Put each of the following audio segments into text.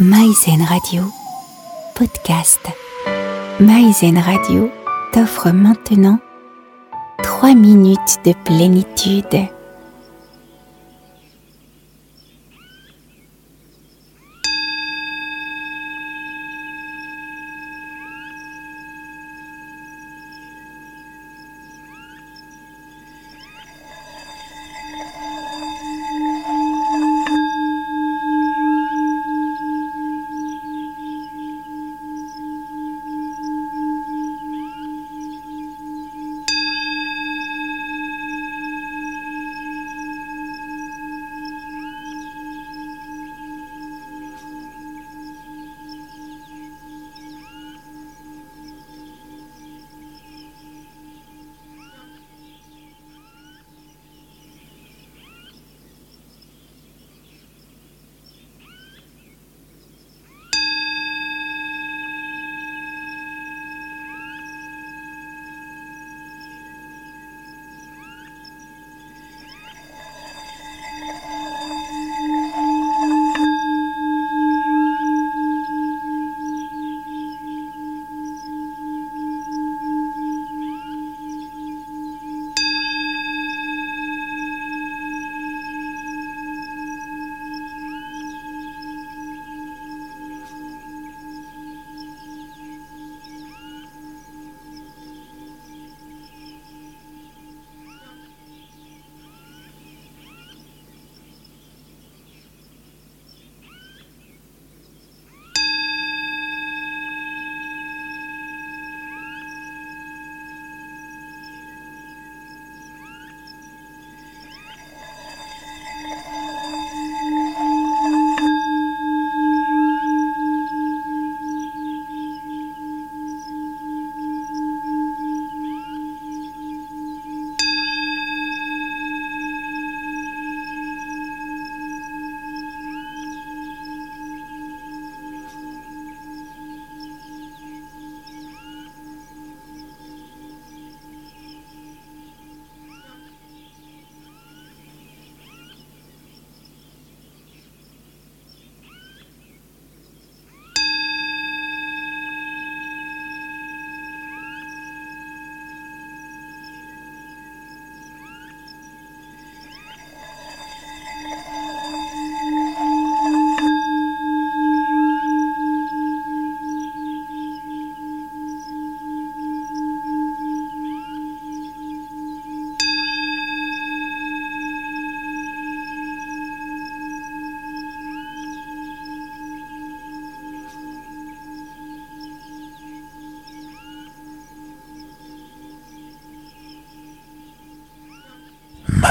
Maïzen Radio, podcast. Maïzen Radio t'offre maintenant 3 minutes de plénitude.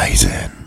Horizon.